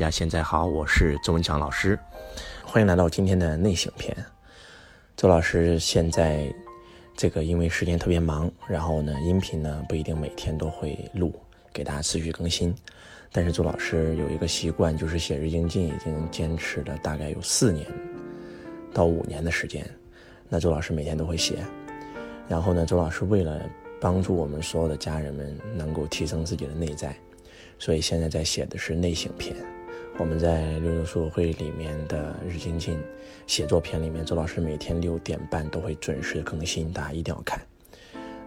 大家现在好，我是周文强老师，欢迎来到今天的内省篇。周老师现在这个因为时间特别忙，然后呢，音频呢不一定每天都会录，给大家持续更新。但是周老师有一个习惯，就是写日精进，已经坚持了大概有四年到五年的时间。那周老师每天都会写，然后呢，周老师为了帮助我们所有的家人们能够提升自己的内在，所以现在在写的是内省篇。我们在六六书会里面的日精进写作篇里面，周老师每天六点半都会准时更新，大家一定要看。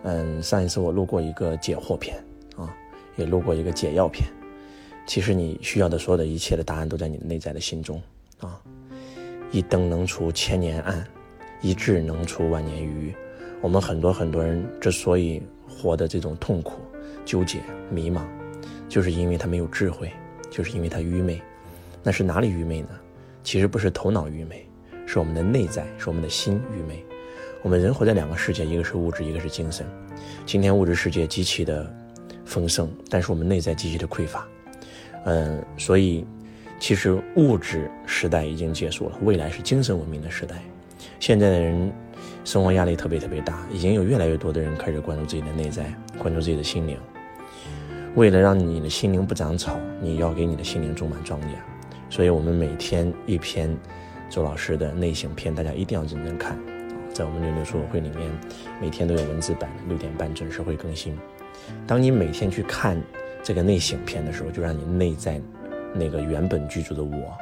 嗯，上一次我录过一个解惑篇啊，也录过一个解药篇。其实你需要的所有的一切的答案都在你内在的心中啊。一灯能除千年暗，一智能除万年愚。我们很多很多人之所以活的这种痛苦、纠结、迷茫，就是因为他没有智慧，就是因为他愚昧。那是哪里愚昧呢？其实不是头脑愚昧，是我们的内在，是我们的心愚昧。我们人活在两个世界，一个是物质，一个是精神。今天物质世界极其的丰盛，但是我们内在极其的匮乏。嗯，所以其实物质时代已经结束了，未来是精神文明的时代。现在的人生活压力特别特别大，已经有越来越多的人开始关注自己的内在，关注自己的心灵。为了让你的心灵不长草，你要给你的心灵种满庄稼。所以，我们每天一篇周老师的内省篇，大家一定要认真看。在我们六六书友会里面，每天都有文字版，六点半准时会更新。当你每天去看这个内省篇的时候，就让你内在那个原本居住的我，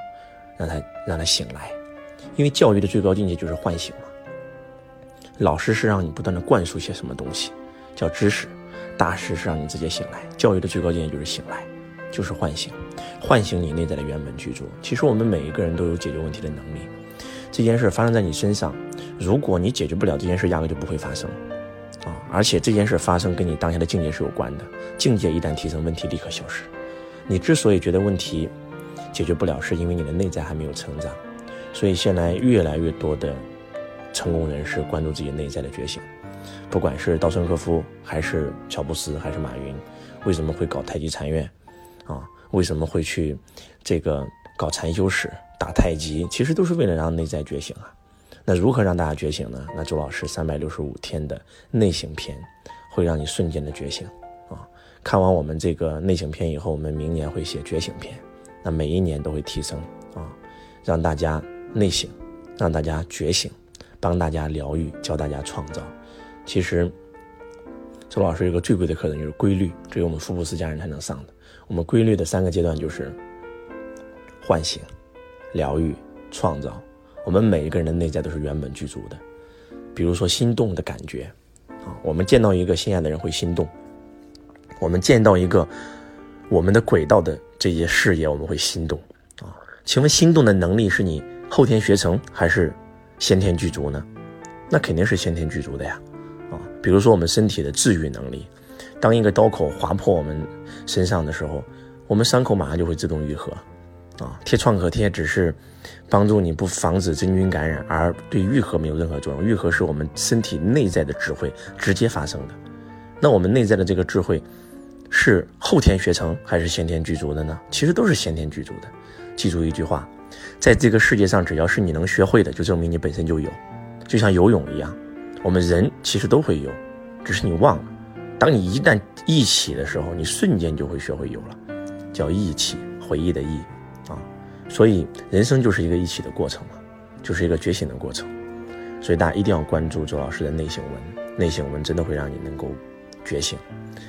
让他让他醒来。因为教育的最高境界就是唤醒嘛。老师是让你不断的灌输些什么东西，叫知识；大师是让你直接醒来。教育的最高境界就是醒来。就是唤醒，唤醒你内在的原本居住。其实我们每一个人都有解决问题的能力。这件事发生在你身上，如果你解决不了这件事，压根就不会发生啊！而且这件事发生跟你当下的境界是有关的。境界一旦提升，问题立刻消失。你之所以觉得问题解决不了，是因为你的内在还没有成长。所以现在越来越多的成功人士关注自己内在的觉醒，不管是稻盛和夫，还是乔布斯，还是马云，为什么会搞太极禅院？啊，为什么会去这个搞禅修史、打太极？其实都是为了让内在觉醒啊。那如何让大家觉醒呢？那周老师三百六十五天的内省篇，会让你瞬间的觉醒啊。看完我们这个内省篇以后，我们明年会写觉醒篇，那每一年都会提升啊，让大家内省，让大家觉醒，帮大家疗愈，教大家创造。其实，周老师有个最贵的课程就是规律，只有我们福布斯家人才能上的。我们规律的三个阶段就是唤醒、疗愈、创造。我们每一个人的内在都是原本具足的。比如说心动的感觉啊，我们见到一个心爱的人会心动；我们见到一个我们的轨道的这些事业，我们会心动啊。请问心动的能力是你后天学成还是先天具足呢？那肯定是先天具足的呀。比如说我们身体的治愈能力。当一个刀口划破我们身上的时候，我们伤口马上就会自动愈合，啊，贴创可贴只是帮助你不防止真菌感染，而对愈合没有任何作用。愈合是我们身体内在的智慧直接发生的。那我们内在的这个智慧是后天学成还是先天具足的呢？其实都是先天具足的。记住一句话，在这个世界上，只要是你能学会的，就证明你本身就有。就像游泳一样，我们人其实都会游，只是你忘了。当你一旦忆起的时候，你瞬间就会学会有了，叫忆起，回忆的忆，啊，所以人生就是一个忆起的过程嘛，就是一个觉醒的过程，所以大家一定要关注周老师的内省文，内省文真的会让你能够觉醒，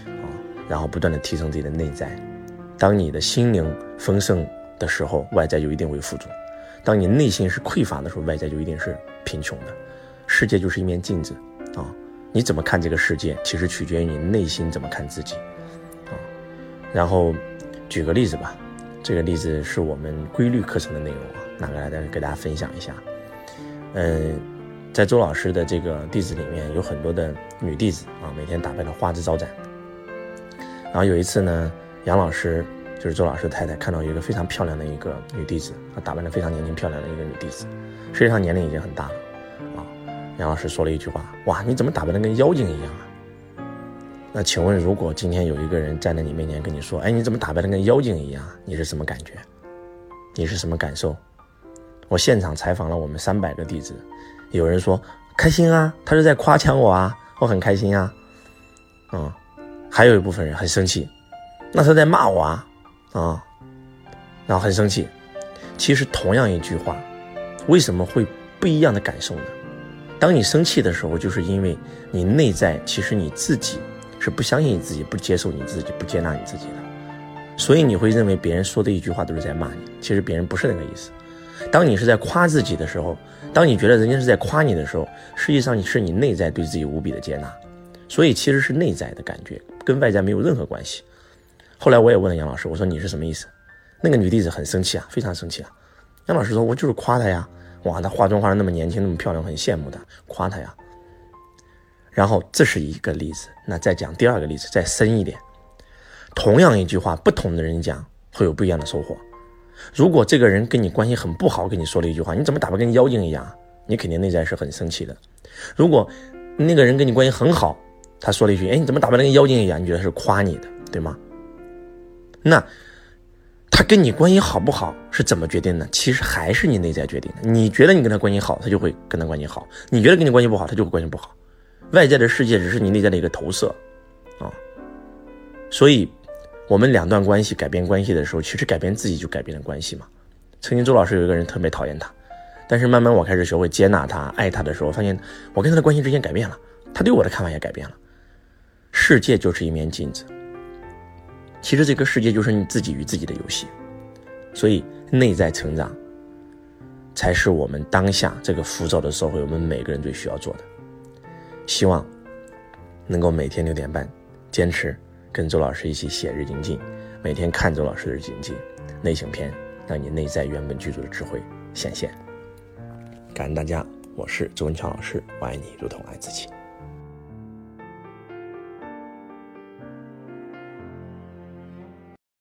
啊，然后不断的提升自己的内在，当你的心灵丰盛的时候，外在就一定会富足；当你内心是匮乏的时候，外在就一定是贫穷的。世界就是一面镜子，啊。你怎么看这个世界，其实取决于你内心怎么看自己，啊，然后举个例子吧，这个例子是我们规律课程的内容啊，拿过来再给大家分享一下。嗯，在周老师的这个弟子里面，有很多的女弟子啊，每天打扮的花枝招展。然后有一次呢，杨老师就是周老师太太，看到一个非常漂亮的一个女弟子，她打扮的非常年轻漂亮的一个女弟子，实际上年龄已经很大了。杨老师说了一句话：“哇，你怎么打扮的跟妖精一样啊？”那请问，如果今天有一个人站在你面前跟你说：“哎，你怎么打扮的跟妖精一样？”你是什么感觉？你是什么感受？我现场采访了我们三百个弟子，有人说开心啊，他是在夸奖我啊，我很开心啊，嗯，还有一部分人很生气，那他在骂我啊，啊，然后很生气。其实同样一句话，为什么会不一样的感受呢？当你生气的时候，就是因为你内在其实你自己是不相信你自己、不接受你自己、不接纳你自己的，所以你会认为别人说的一句话都是在骂你，其实别人不是那个意思。当你是在夸自己的时候，当你觉得人家是在夸你的时候，实际上你是你内在对自己无比的接纳，所以其实是内在的感觉，跟外在没有任何关系。后来我也问了杨老师，我说你是什么意思？那个女弟子很生气啊，非常生气啊。杨老师说，我就是夸她呀，哇，她化妆化的那么年轻，那么漂亮，很羡慕她，夸她呀。然后这是一个例子，那再讲第二个例子，再深一点。同样一句话，不同的人讲会有不一样的收获。如果这个人跟你关系很不好，跟你说了一句话，你怎么打扮跟妖精一样？你肯定内在是很生气的。如果那个人跟你关系很好，他说了一句，哎，你怎么打扮的跟妖精一样？你觉得是夸你的，对吗？那他跟你关系好不好是怎么决定的？其实还是你内在决定的。你觉得你跟他关系好，他就会跟他关系好；你觉得跟你关系不好，他就会关系不好。外在的世界只是你内在的一个投射，啊，所以。我们两段关系改变关系的时候，其实改变自己就改变了关系嘛。曾经周老师有一个人特别讨厌他，但是慢慢我开始学会接纳他、爱他的时候，发现我跟他的关系之间改变了，他对我的看法也改变了。世界就是一面镜子，其实这个世界就是你自己与自己的游戏，所以内在成长才是我们当下这个浮躁的社会我们每个人最需要做的。希望能够每天六点半坚持。跟周老师一起写日精进，每天看周老师的日精进，内省篇，让你内在原本具足的智慧显现。感恩大家，我是周文强老师，我爱你如同爱自己。